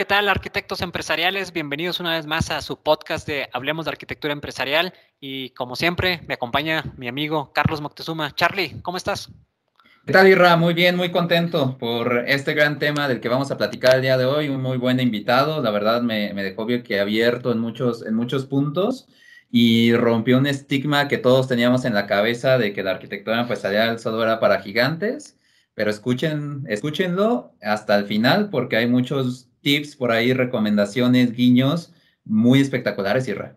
¿qué tal arquitectos empresariales? Bienvenidos una vez más a su podcast de Hablemos de Arquitectura Empresarial y como siempre me acompaña mi amigo Carlos Moctezuma. Charlie, ¿cómo estás? ¿Qué tal, Irra? Muy bien, muy contento por este gran tema del que vamos a platicar el día de hoy. Un muy buen invitado, la verdad me, dejó bien que abierto en muchos, en muchos puntos y rompió un estigma que todos teníamos en la cabeza de que la arquitectura empresarial solo era para gigantes pero escuchen, escúchenlo hasta el final porque hay muchos tips por ahí, recomendaciones, guiños muy espectaculares, Irra.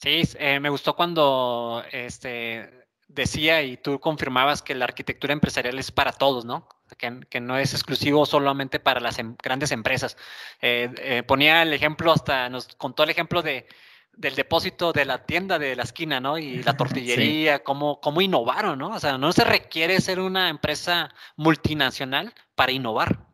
Sí, eh, me gustó cuando este, decía y tú confirmabas que la arquitectura empresarial es para todos, ¿no? Que, no es exclusivo solamente para las em, grandes empresas. Eh, eh, ponía el ejemplo, hasta nos contó el ejemplo de del depósito de la tienda de la esquina, ¿no? Y la tortillería, cómo, cómo innovaron, ¿no? O sea, no se requiere ser una empresa multinacional para innovar.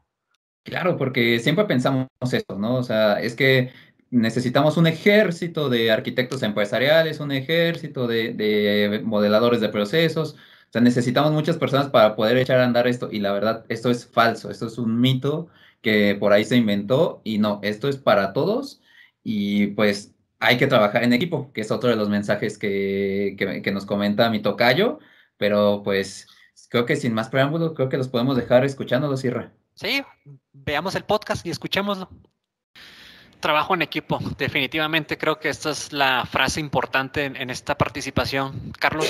Claro, porque siempre pensamos eso, ¿no? O sea, es que necesitamos un ejército de arquitectos empresariales, un ejército de, modeladores de procesos, o sea, necesitamos muchas personas para poder echar a andar esto y la verdad, esto es falso, esto es un mito que por ahí se inventó y no, esto es para todos y pues hay que trabajar en equipo, que es otro de los mensajes que, nos comenta mi tocayo, pero pues creo que sin más preámbulo, creo que los podemos dejar escuchándolo, Sierra. Sí, veamos el podcast y escuchémoslo. Trabajo en equipo, definitivamente creo que esta es la frase importante en, esta participación. Carlos,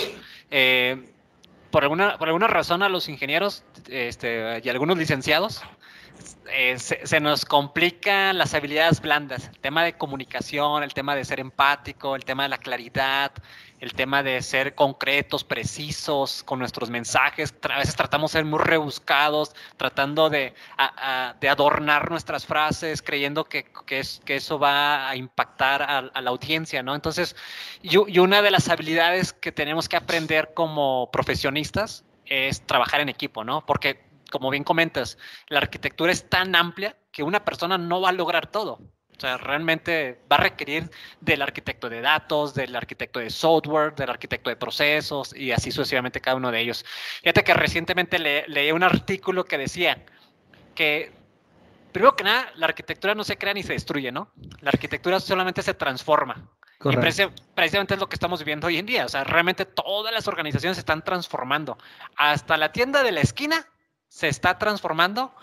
eh, por, alguna, por alguna razón a los ingenieros este, y algunos licenciados eh, se, nos complican las habilidades blandas, el tema de comunicación, el tema de ser empático, el tema de la claridad, el tema de ser concretos, precisos con nuestros mensajes. A veces tratamos de ser muy rebuscados, tratando de, adornar nuestras frases, creyendo que, es, que, eso va a impactar a, la audiencia, ¿no? Entonces, y, y una de las habilidades que tenemos que aprender como profesionistas es trabajar en equipo, ¿no? Porque como bien comentas, la arquitectura es tan amplia que una persona no va a lograr todo. O sea, realmente va a requerir del arquitecto de datos, del arquitecto de software, del arquitecto de procesos y así sucesivamente cada uno de ellos. Fíjate que recientemente leí un artículo que decía que, primero que nada, la arquitectura no se crea ni se destruye, ¿no? La arquitectura solamente se transforma. Y precisamente es lo que estamos viviendo hoy en día. O sea, realmente todas las organizaciones se están transformando. Hasta la tienda de la esquina se está transformando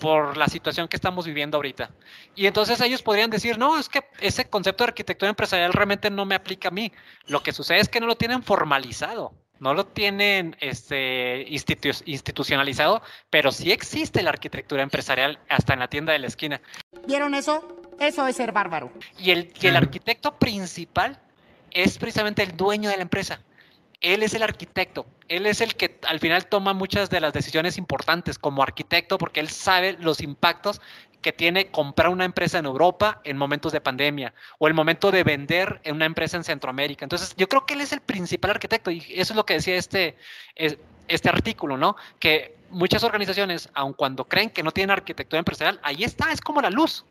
por la situación que estamos viviendo ahorita. Y entonces ellos podrían decir, no, es que ese concepto de arquitectura empresarial realmente no me aplica a mí. Lo que sucede es que no lo tienen formalizado, no lo tienen este, institucionalizado, pero sí existe la arquitectura empresarial hasta en la tienda de la esquina. ¿Vieron eso? Eso es ser bárbaro. Y el, y el arquitecto principal es precisamente el dueño de la empresa él es el arquitecto, él es el que al final toma muchas de las decisiones importantes como arquitecto porque él sabe los impactos que tiene comprar una empresa en Europa en momentos de pandemia o el momento de vender en una empresa en Centroamérica. Entonces, yo creo que él es el principal arquitecto y eso es lo que decía este, este artículo, ¿no? Que muchas organizaciones, aun cuando creen que no tienen arquitectura empresarial, ahí está, es como la luz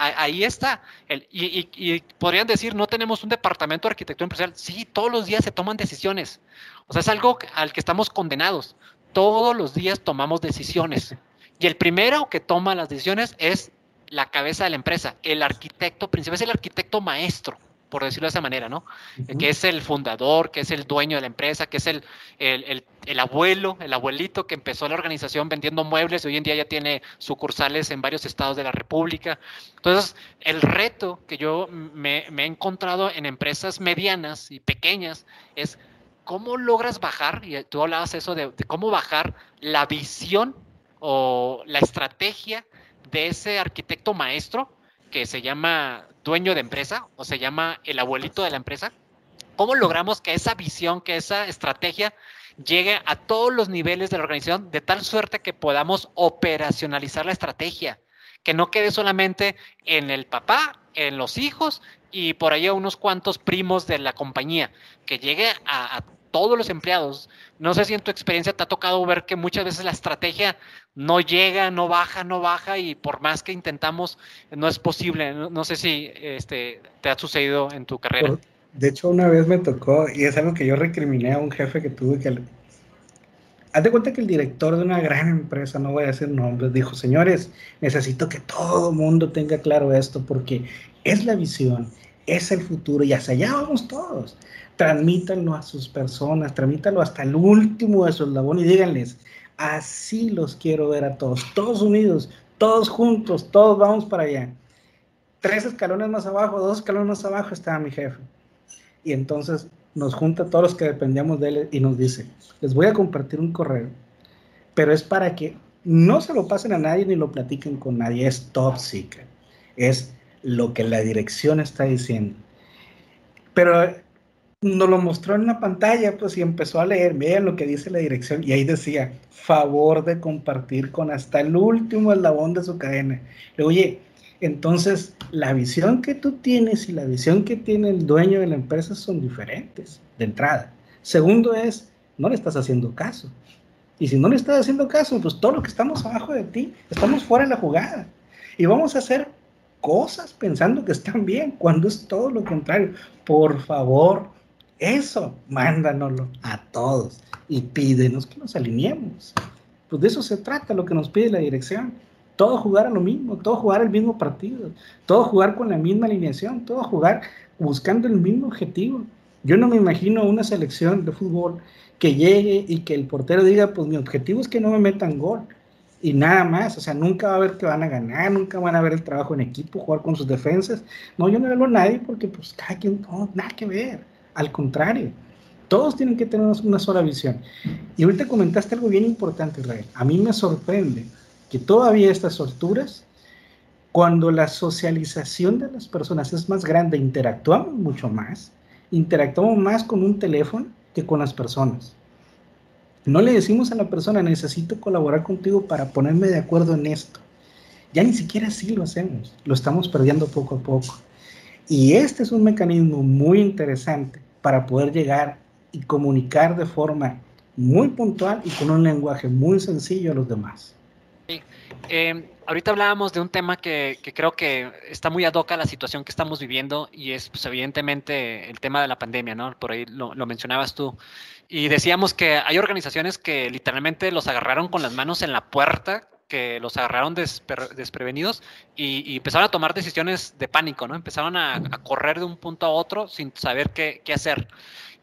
ahí está. y, podrían decir, no tenemos un departamento de arquitectura empresarial. Sí, todos los días se toman decisiones. O sea, es algo al que estamos condenados. Todos los días tomamos decisiones. Y el primero que toma las decisiones es la cabeza de la empresa, el arquitecto principal, es el arquitecto maestro por decirlo de esa manera, ¿no? Que es el fundador, que es el dueño de la empresa, que es el, el, abuelo, el abuelito que empezó la organización vendiendo muebles y hoy en día ya tiene sucursales en varios estados de la República. Entonces, el reto que yo me, he encontrado en empresas medianas y pequeñas es cómo logras bajar, y tú hablabas eso de, de cómo bajar la visión o la estrategia de ese arquitecto maestro que se llama dueño de empresa o se llama el abuelito de la empresa? ¿Cómo logramos que esa visión, que esa estrategia llegue a todos los niveles de la organización de tal suerte que podamos operacionalizar la estrategia? Que no quede solamente en el papá, en los hijos y por ahí a unos cuantos primos de la compañía, que llegue a, a todos los empleados. No sé si en tu experiencia te ha tocado ver que muchas veces la estrategia no llega, no baja, no baja y por más que intentamos no es posible. No, sé si este, te ha sucedido en tu carrera. De hecho, una vez me tocó y es algo que yo recriminé a un jefe que tuve que Haz de cuenta que el director de una gran empresa, no voy a decir nombres, dijo, señores, necesito que todo mundo tenga claro esto porque es la visión, es el futuro y hacia allá vamos todos. Transmítanlo a sus personas, transmítanlo hasta el último de su eslabón y díganles, así los quiero ver a todos, todos unidos, todos juntos, todos vamos para allá. Tres escalones más abajo, dos escalones más abajo estaba mi jefe. Y entonces nos junta a todos los que dependíamos de él y nos dice, les voy a compartir un correo, pero es para que no se lo pasen a nadie ni lo platiquen con nadie, es top secret, es lo que la dirección está diciendo. Pero nos lo mostró en la pantalla, pues, y empezó a leer, vean lo que dice la dirección, y ahí decía, favor de compartir con hasta el último eslabón de su cadena. Le oye, entonces, la visión que tú tienes y la visión que tiene el dueño de la empresa son diferentes, de entrada. Segundo es, no le estás haciendo caso. Y si no le estás haciendo caso, pues todo lo que estamos abajo de ti, estamos fuera de la jugada. Y vamos a hacer cosas pensando que están bien, cuando es todo lo contrario. Por favor, eso, mándanoslo a todos y pídenos que nos alineemos. Pues de eso se trata lo que nos pide la dirección todo jugar a lo mismo, todo jugar el mismo partido, todo jugar con la misma alineación, todo jugar buscando el mismo objetivo. Yo no me imagino una selección de fútbol que llegue y que el portero diga, pues mi objetivo es que no me metan gol y nada más, o sea, nunca va a ver que van a ganar, nunca van a ver el trabajo en equipo, jugar con sus defensas. No, yo no hablo a nadie porque pues cada quien, no, nada que ver, al contrario. Todos tienen que tener una sola visión. Y ahorita comentaste algo bien importante, Israel. A mí me sorprende que todavía estas alturas, cuando la socialización de las personas es más grande, interactuamos mucho más, interactuamos más con un teléfono que con las personas. No le decimos a la persona, necesito colaborar contigo para ponerme de acuerdo en esto. Ya ni siquiera así lo hacemos, lo estamos perdiendo poco a poco. Y este es un mecanismo muy interesante para poder llegar y comunicar de forma muy puntual y con un lenguaje muy sencillo a los demás. Eh, ahorita hablábamos de un tema que, creo que está muy ad hoc a la situación que estamos viviendo y es, pues, evidentemente, el tema de la pandemia, ¿no? Por ahí lo, mencionabas tú. Y decíamos que hay organizaciones que literalmente los agarraron con las manos en la puerta, que los agarraron desprevenidos y, empezaron a tomar decisiones de pánico, ¿no? Empezaron a, correr de un punto a otro sin saber qué, hacer.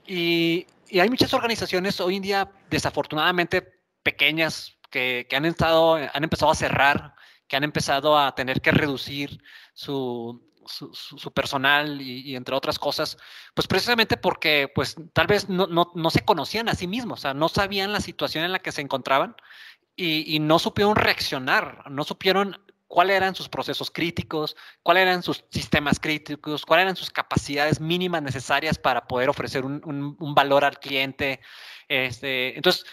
Y, y hay muchas organizaciones hoy en día, desafortunadamente, pequeñas, que, han, estado, han empezado a cerrar, que han empezado a tener que reducir su, su, personal y, entre otras cosas, pues precisamente porque pues tal vez no, no, no, se conocían a sí mismos, o sea, no sabían la situación en la que se encontraban y, no supieron reaccionar, no supieron cuáles eran sus procesos críticos, cuáles eran sus sistemas críticos, cuáles eran sus capacidades mínimas necesarias para poder ofrecer un, un, un valor al cliente. Este, entonces,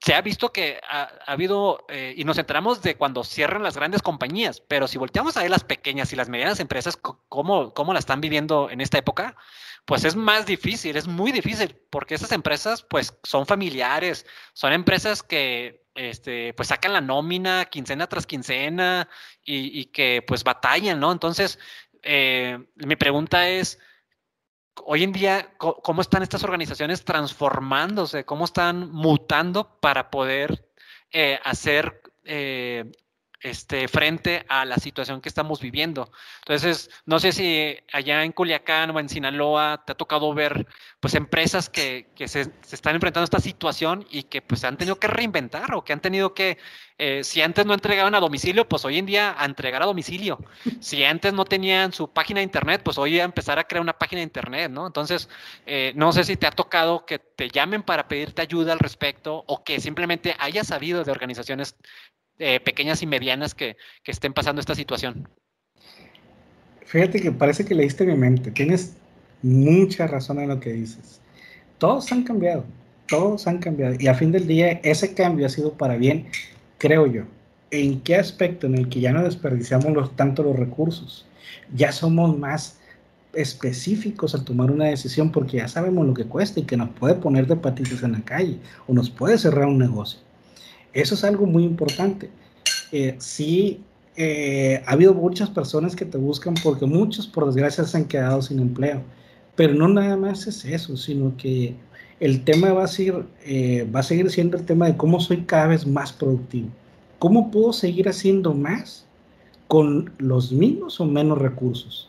se ha visto que ha, habido, eh, y nos enteramos de cuando cierran las grandes compañías, pero si volteamos a ver las pequeñas y las medianas empresas, cómo, cómo la están viviendo en esta época, pues es más difícil, es muy difícil, porque esas empresas pues son familiares, son empresas que este, pues sacan la nómina quincena tras quincena y, que pues batallan, ¿no? Entonces, eh, mi pregunta es, hoy en día, ¿cómo están estas organizaciones transformándose? ¿Cómo están mutando para poder eh, hacer eh, este, frente a la situación que estamos viviendo. Entonces, no sé si allá en Culiacán o en Sinaloa te ha tocado ver pues empresas que, se, están enfrentando a esta situación y que pues han tenido que reinventar o que han tenido que, eh, si antes no entregaban a domicilio, pues hoy en día a entregar a domicilio. Si antes no tenían su página de internet, pues hoy a empezar a crear una página de internet, ¿no? Entonces, eh, no sé si te ha tocado que te llamen para pedirte ayuda al respecto o que simplemente hayas sabido de organizaciones eh, pequeñas y medianas que, estén pasando esta situación. Fíjate que parece que leíste mi mente. Tienes mucha razón en lo que dices. Todos han cambiado, todos han cambiado. Y a fin del día, ese cambio ha sido para bien, creo yo. ¿En qué aspecto? En el que ya no desperdiciamos tanto los recursos. Ya somos más específicos al tomar una decisión porque ya sabemos lo que cuesta y que nos puede poner de patitas en la calle o nos puede cerrar un negocio. Eso es algo muy importante. Eh, sí, eh, ha habido muchas personas que te buscan porque muchos, por desgracia, se han quedado sin empleo. Pero no nada más es eso, sino que el tema va a, ser, eh, va a seguir siendo el tema de cómo soy cada vez más productivo. ¿Cómo puedo seguir haciendo más con los mismos o menos recursos?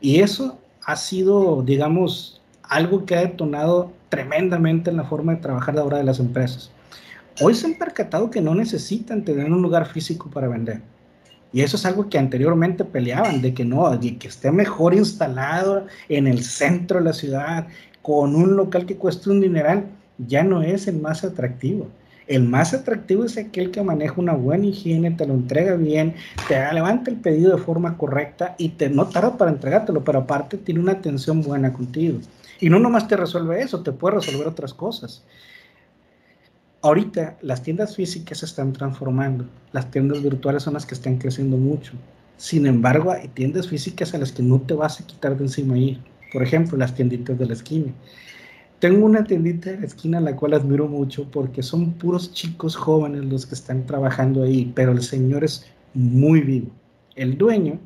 Y eso ha sido, digamos, algo que ha detonado tremendamente en la forma de trabajar de ahora de las empresas. Hoy se han percatado que no necesitan tener un lugar físico para vender. Y eso es algo que anteriormente peleaban, de que no, de que esté mejor instalado en el centro de la ciudad, con un local que cueste un dineral, ya no es el más atractivo. El más atractivo es aquel que maneja una buena higiene, te lo entrega bien, te levanta el pedido de forma correcta y te no tarda para entregártelo, pero aparte tiene una atención buena contigo. Y no nomás te resuelve eso, te puede resolver otras cosas. Ahorita las tiendas físicas se están transformando, las tiendas virtuales son las que están creciendo mucho. Sin embargo, hay tiendas físicas a las que no te vas a quitar de encima ir. Por ejemplo, las tienditas de la esquina. Tengo una tiendita de la esquina a la cual admiro mucho porque son puros chicos jóvenes los que están trabajando ahí, pero el señor es muy vivo. El dueño,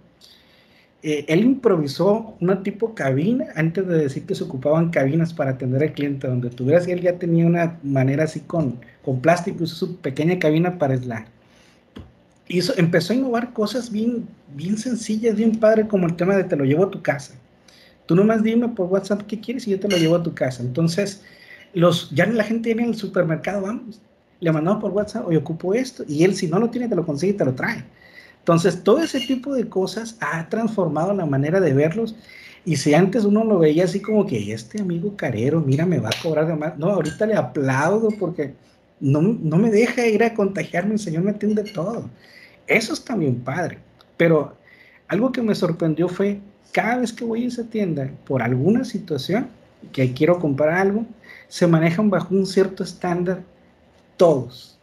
eh, él improvisó una tipo cabina antes de decir que se ocupaban cabinas para atender al cliente, donde tuvieras él ya tenía una manera así con, con plástico, hizo su pequeña cabina para Slack. Hizo, empezó a innovar cosas bien, bien sencillas, bien padre, como el tema de te lo llevo a tu casa Tú nomás dime por WhatsApp qué quieres y yo te lo llevo a tu casa. Entonces, los, ya la gente viene en el supermercado, vamos, le mandamos por WhatsApp, hoy ocupo esto, y él si no lo tiene, te lo consigue y te lo trae. Entonces, todo ese tipo de cosas ha transformado la manera de verlos. Y si antes uno lo veía así como que este amigo carero, mira, me va a cobrar de más. No, ahorita le aplaudo porque no, no me deja ir a contagiarme, el Señor me atiende todo. Eso es también padre. Pero algo que me sorprendió fue cada vez que voy a esa tienda por alguna situación que quiero comprar algo, se manejan bajo un cierto estándar todos.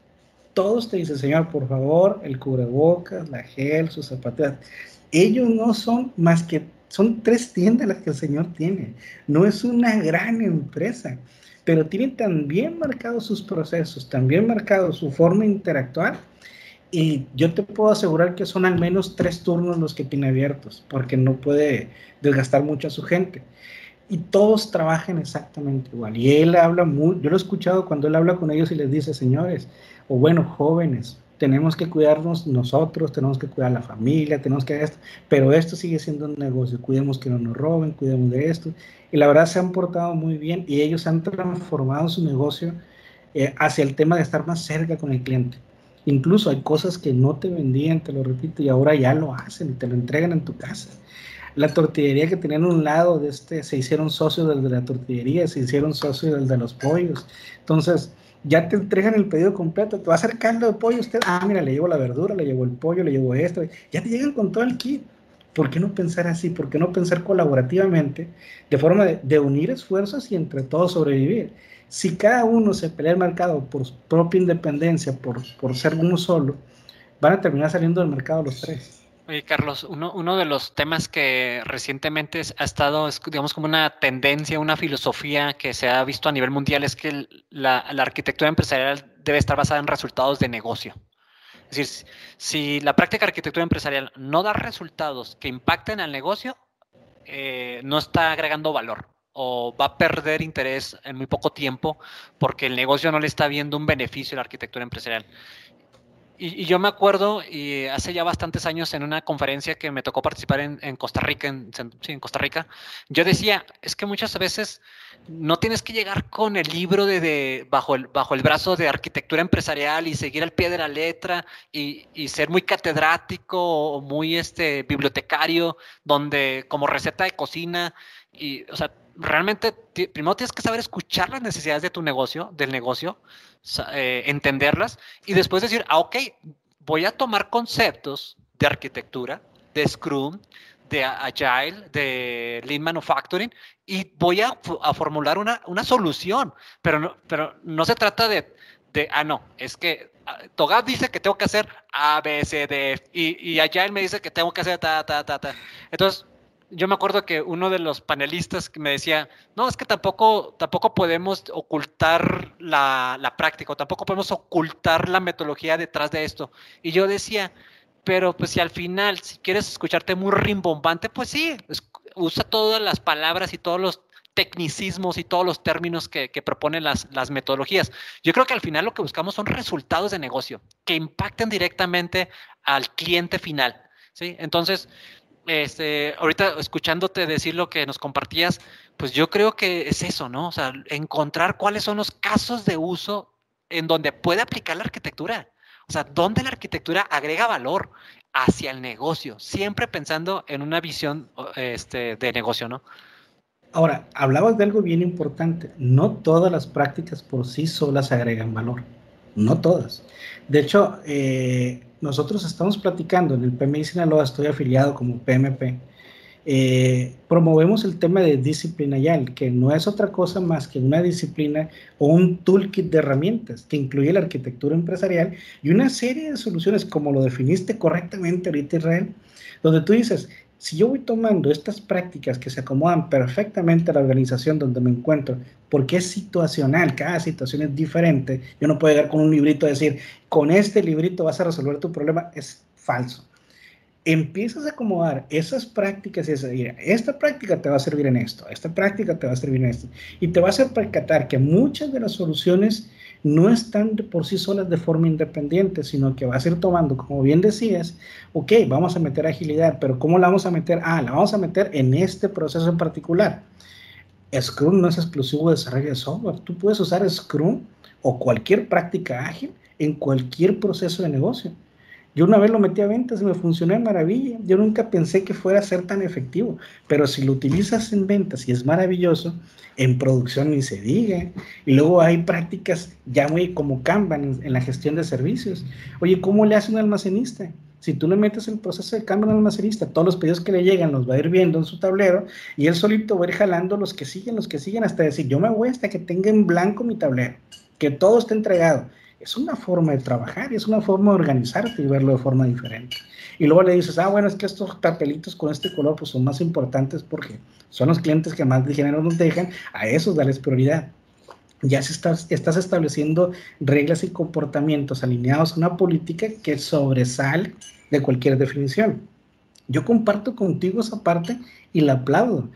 Todos te dicen, señor, por favor, el cubrebocas, la gel, sus zapatillas. Ellos no son más que, son tres tiendas las que el señor tiene. No es una gran empresa, pero tiene también marcados sus procesos, también marcado su forma de interactuar y yo te puedo asegurar que son al menos tres turnos los que tiene abiertos, porque no puede desgastar mucho a su gente. Y todos trabajan exactamente igual. Y él habla muy, yo lo he escuchado cuando él habla con ellos y les dice, señores, o bueno, jóvenes, tenemos que cuidarnos nosotros, tenemos que cuidar la familia, tenemos que esto, pero esto sigue siendo un negocio, cuidemos que no nos roben, cuidemos de esto. Y la verdad se han portado muy bien y ellos han transformado su negocio eh, hacia el tema de estar más cerca con el cliente. Incluso hay cosas que no te vendían, te lo repito, y ahora ya lo hacen y te lo entregan en tu casa. La tortillería que tenían un lado de este, se hicieron socios del de la tortillería, se hicieron socios del de los pollos. Entonces, ya te entregan el pedido completo, te va a hacer de pollo usted, ah, mira, le llevo la verdura, le llevo el pollo, le llevo esto, ya te llegan con todo el kit. ¿Por qué no pensar así? ¿Por qué no pensar colaborativamente, de forma de, unir esfuerzos y entre todos sobrevivir? Si cada uno se pelea el mercado por propia independencia, por, por ser uno solo, van a terminar saliendo del mercado los tres. Oye, Carlos, uno, uno de los temas que recientemente ha estado, digamos, como una tendencia, una filosofía que se ha visto a nivel mundial es que la, arquitectura empresarial debe estar basada en resultados de negocio. Es decir, si la práctica de arquitectura empresarial no da resultados que impacten al negocio, eh, no está agregando valor o va a perder interés en muy poco tiempo porque el negocio no le está viendo un beneficio a la arquitectura empresarial. Y, yo me acuerdo, y hace ya bastantes años en una conferencia que me tocó participar en, Costa Rica, en, en Costa Rica, yo decía, es que muchas veces no tienes que llegar con el libro de, bajo, el, bajo el brazo de arquitectura empresarial y seguir al pie de la letra y, y, ser muy catedrático o muy este, bibliotecario, donde como receta de cocina, y, o sea, realmente primero tienes que saber escuchar las necesidades de tu negocio, del negocio, eh, entenderlas y después decir, ah, ok, voy a tomar conceptos de arquitectura, de Scrum, de Agile, de Lean Manufacturing y voy a, formular una, una, solución, pero no, pero no se trata de, de ah, no, es que ah, Togab dice que tengo que hacer A, B, C, D, y, y Agile me dice que tengo que hacer ta, ta, ta, ta. Entonces, yo me acuerdo que uno de los panelistas me decía, no, es que tampoco, tampoco podemos ocultar la, la práctica, o tampoco podemos ocultar la metodología detrás de esto. Y yo decía, pero pues si al final, si quieres escucharte muy rimbombante, pues sí, usa todas las palabras y todos los tecnicismos y todos los términos que, proponen las, las, metodologías. Yo creo que al final lo que buscamos son resultados de negocio que impacten directamente al cliente final. ¿sí? Entonces, este, ahorita escuchándote decir lo que nos compartías, pues yo creo que es eso, ¿no? O sea, encontrar cuáles son los casos de uso en donde puede aplicar la arquitectura. O sea, dónde la arquitectura agrega valor hacia el negocio, siempre pensando en una visión este, de negocio, ¿no? Ahora, hablabas de algo bien importante. No todas las prácticas por sí solas agregan valor. No todas. De hecho, eh, nosotros estamos platicando en el PMI Sinaloa, estoy afiliado como PMP. Eh, promovemos el tema de disciplina YAL, que no es otra cosa más que una disciplina o un toolkit de herramientas que incluye la arquitectura empresarial y una serie de soluciones, como lo definiste correctamente ahorita, Israel, donde tú dices, si yo voy tomando estas prácticas que se acomodan perfectamente a la organización donde me encuentro, porque es situacional, cada situación es diferente, yo no puedo llegar con un librito y decir, con este librito vas a resolver tu problema, es falso. Empiezas a acomodar esas prácticas y decir, esta práctica te va a servir en esto, esta práctica te va a servir en esto, y te vas a percatar que muchas de las soluciones no están por sí solas de forma independiente, sino que vas a ir tomando, como bien decías, ok, vamos a meter agilidad, pero ¿cómo la vamos a meter? Ah, la vamos a meter en este proceso en particular. Scrum no es exclusivo de desarrollo de software. Tú puedes usar Scrum o cualquier práctica ágil en cualquier proceso de negocio. Yo una vez lo metí a ventas y me funcionó de maravilla. Yo nunca pensé que fuera a ser tan efectivo, pero si lo utilizas en ventas y es maravilloso, en producción ni se diga. Y luego hay prácticas ya muy como Kanban en, la gestión de servicios. Oye, ¿cómo le hace un almacenista? Si tú le metes el proceso de Kanban al almacenista, todos los pedidos que le llegan los va a ir viendo en su tablero y él solito va a ir jalando los que siguen, los que siguen, hasta decir, yo me voy hasta que tenga en blanco mi tablero, que todo esté entregado. Es una forma de trabajar es una forma de organizarte y verlo de forma diferente. Y luego le dices, ah, bueno, es que estos papelitos con este color pues son más importantes porque son los clientes que más de género nos dejan, a esos darles prioridad. Ya se estás, estás estableciendo reglas y comportamientos alineados a una política que sobresale de cualquier definición. Yo comparto contigo esa parte y la aplaudo,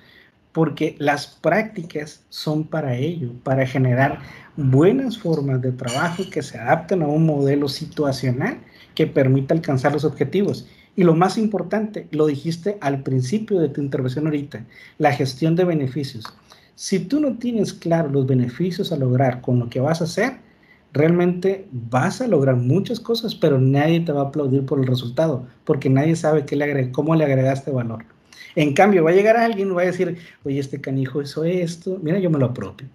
porque las prácticas son para ello, para generar buenas formas de trabajo que se adapten a un modelo situacional que permita alcanzar los objetivos. Y lo más importante, lo dijiste al principio de tu intervención ahorita, la gestión de beneficios. Si tú no tienes claro los beneficios a lograr con lo que vas a hacer, realmente vas a lograr muchas cosas, pero nadie te va a aplaudir por el resultado, porque nadie sabe cómo le agregaste valor. En cambio, va a llegar alguien y va a decir, oye, este canijo hizo esto, mira, yo me lo apropio.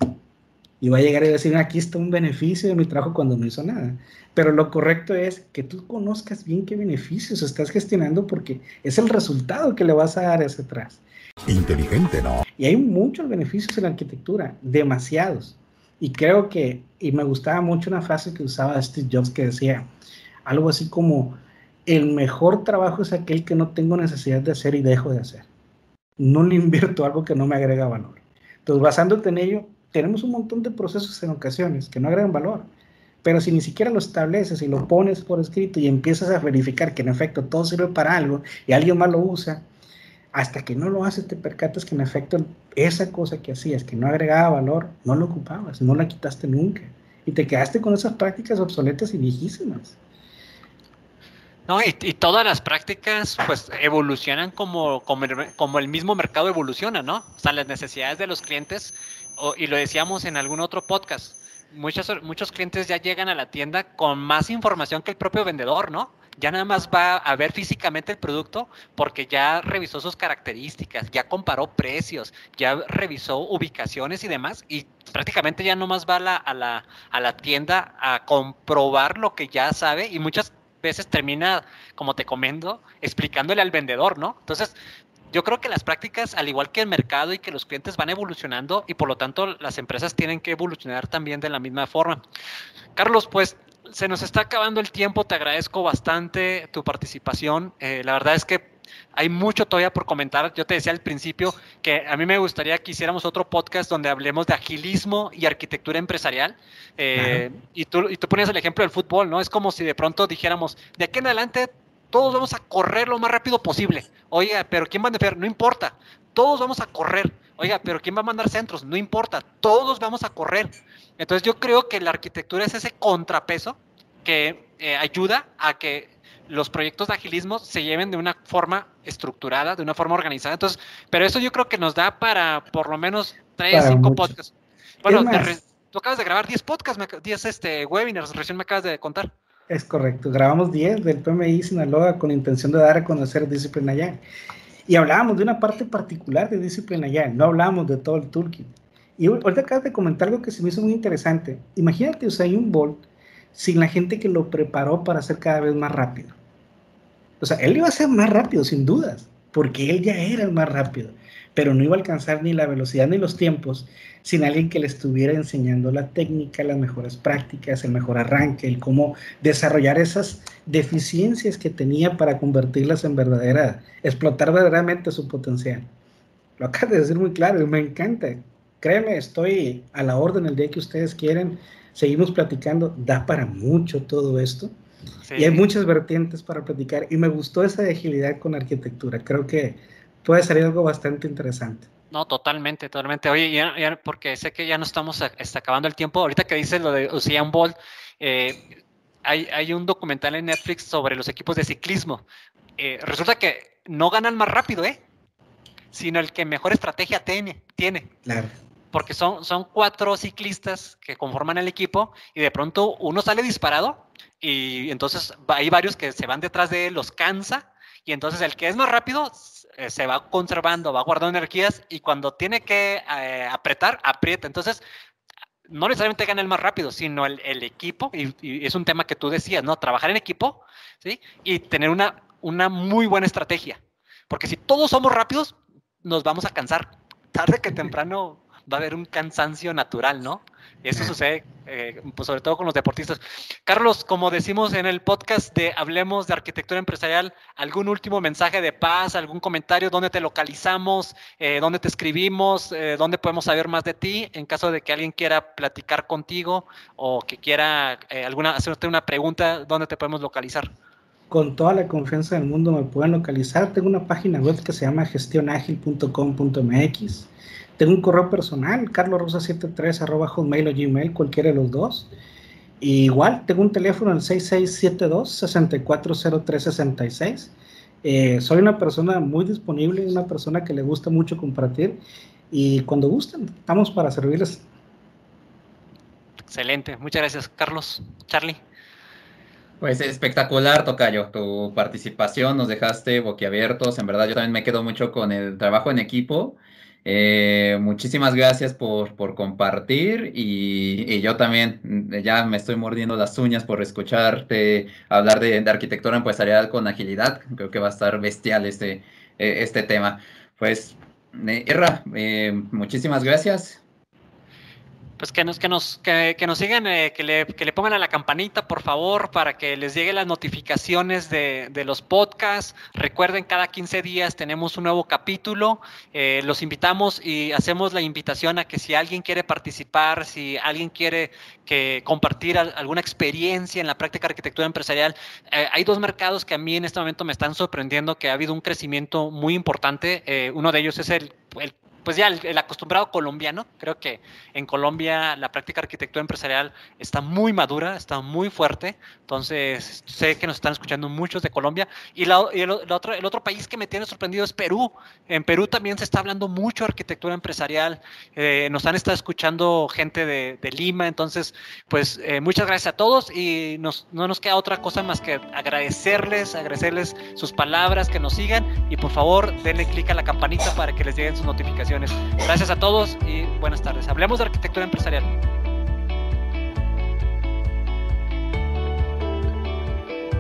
Y va a llegar y decir, aquí está un beneficio de mi trabajo cuando no hizo nada. Pero lo correcto es que tú conozcas bien qué beneficios estás gestionando porque es el resultado que le vas a dar hacia atrás. Inteligente, ¿no? Y hay muchos beneficios en la arquitectura, demasiados. Y creo que, y me gustaba mucho una frase que usaba Steve Jobs que decía algo así como, el mejor trabajo es aquel que no tengo necesidad de hacer y dejo de hacer. No le invierto algo que no me agrega valor. Entonces, basándote en ello, tenemos un montón de procesos en ocasiones que no agregan valor, pero si ni siquiera lo estableces y lo pones por escrito y empiezas a verificar que en efecto todo sirve para algo y alguien más lo usa, hasta que no lo haces te percatas que en efecto esa cosa que hacías, que no agregaba valor, no lo ocupabas, no la quitaste nunca y te quedaste con esas prácticas obsoletas y viejísimas. No, y, todas las prácticas pues evolucionan como, como, como, el mismo mercado evoluciona, ¿no? O sea, las necesidades de los clientes y lo decíamos en algún otro podcast, muchos, muchos clientes ya llegan a la tienda con más información que el propio vendedor, ¿no? Ya nada más va a ver físicamente el producto porque ya revisó sus características, ya comparó precios, ya revisó ubicaciones y demás, y prácticamente ya nomás va a la, a la, a la tienda a comprobar lo que ya sabe y muchas veces termina, como te comento, explicándole al vendedor, ¿no? Entonces, yo creo que las prácticas, al igual que el mercado y que los clientes van evolucionando y por lo tanto las empresas tienen que evolucionar también de la misma forma. Carlos, pues se nos está acabando el tiempo, te agradezco bastante tu participación. Eh, la verdad es que hay mucho todavía por comentar. Yo te decía al principio que a mí me gustaría que hiciéramos otro podcast donde hablemos de agilismo y arquitectura empresarial. Eh, y, tú, y tú ponías el ejemplo del fútbol, ¿no? Es como si de pronto dijéramos, de aquí en adelante todos vamos a correr lo más rápido posible. Oye, pero ¿quién va a defender? No importa, todos vamos a correr. Oiga, pero ¿quién va a mandar centros? No importa, todos vamos a correr. Entonces yo creo que la arquitectura es ese contrapeso que eh, ayuda a que los proyectos de agilismo se lleven de una forma estructurada, de una forma organizada. Entonces, pero eso yo creo que nos da para por lo menos tres, cinco podcasts. Bueno, tú acabas de grabar 10 podcasts, 10 este, webinars, recién me acabas de contar. Es correcto, grabamos 10 del PMI Sinaloa con intención de dar a conocer Disciplina Ya. Y hablábamos de una parte particular de Disciplina Ya, no hablábamos de todo el toolkit. Y ahorita acabas de comentar algo que se me hizo muy interesante. Imagínate, o sea, hay un Bolt sin la gente que lo preparó para ser cada vez más rápido. O sea, él iba a ser más rápido, sin dudas, porque él ya era el más rápido, pero no iba a alcanzar ni la velocidad ni los tiempos sin alguien que le estuviera enseñando la técnica, las mejores prácticas, el mejor arranque, el cómo desarrollar esas deficiencias que tenía para convertirlas en verdadera, explotar verdaderamente su potencial. Lo acabas de decir muy claro y me encanta. Créeme, estoy a la orden el día que ustedes quieren. Seguimos platicando, da para mucho todo esto. Y hay muchas vertientes para platicar. Y me gustó esa agilidad con arquitectura. Creo que puede salir algo bastante interesante. No, totalmente, totalmente. Oye, ya, porque sé que ya no estamos está acabando el tiempo. Ahorita que dices lo de Usain Bolt, eh, hay, hay, un documental en Netflix sobre los equipos de ciclismo. Eh, resulta que no ganan más rápido, ¿eh? Sino el que mejor estrategia tiene. tiene. Claro. Porque son, son cuatro ciclistas que conforman el equipo y de pronto uno sale disparado y entonces hay varios que se van detrás de él, los cansa y entonces el que es más rápido eh, se va conservando, va guardando energías y cuando tiene que eh, apretar, aprieta. Entonces, no necesariamente gana el más rápido, sino el, equipo, y, es un tema que tú decías, ¿no? Trabajar en equipo, ¿sí? Y tener una, una muy buena estrategia. Porque si todos somos rápidos, nos vamos a cansar. Tarde que temprano va a haber un cansancio natural, ¿no? Eso sucede, eh, pues sobre todo con los deportistas. Carlos, como decimos en el podcast de Hablemos de Arquitectura Empresarial, ¿algún último mensaje de paz, algún comentario? ¿Dónde te localizamos? Eh, ¿Dónde te escribimos? Eh, ¿Dónde podemos saber más de ti? En caso de que alguien quiera platicar contigo o que quiera alguna, hacerte una pregunta, ¿dónde te podemos localizar? Con toda la confianza del mundo me pueden localizar. Tengo una página web que se llama gestionagil.com.mx tengo un correo personal, carlosrosa73 arroba hotmail o gmail, cualquiera de los dos. igual, tengo un teléfono en 6672-640366. Eh, soy una persona muy disponible, una persona que le gusta mucho compartir y cuando gusten, estamos para servirles. Excelente, muchas gracias, Carlos. Charlie. Pues espectacular, Tocayo, tu participación, nos dejaste boquiabiertos, en verdad yo también me quedo mucho con el trabajo en equipo eh, muchísimas gracias por, por compartir y, yo también mm, ya me estoy mordiendo las uñas por escucharte hablar de, arquitectura empresarial con agilidad. Creo que va a estar bestial este, eh, este tema. Pues, Erra, eh, muchísimas gracias pues que nos, que nos, que, nos sigan, eh, que, le, que, le, pongan a la campanita, por favor, para que les lleguen las notificaciones de, de, los podcasts. Recuerden, cada 15 días tenemos un nuevo capítulo. Eh, los invitamos y hacemos la invitación a que si alguien quiere participar, si alguien quiere que compartir alguna experiencia en la práctica de arquitectura empresarial, eh, hay dos mercados que a mí en este momento me están sorprendiendo, que ha habido un crecimiento muy importante. uno de ellos es el pues ya el, acostumbrado colombiano, creo que en Colombia la práctica de arquitectura empresarial está muy madura, está muy fuerte, entonces sé que nos están escuchando muchos de Colombia. Y, el, otro, el otro país que me tiene sorprendido es Perú. En Perú también se está hablando mucho de arquitectura empresarial, eh, nos han estado escuchando gente de, Lima, entonces pues eh, muchas gracias a todos y nos, no nos queda otra cosa más que agradecerles, agradecerles sus palabras, que nos sigan y por favor denle clic a la campanita para que les lleguen sus notificaciones. Gracias a todos y buenas tardes. Hablemos de arquitectura empresarial.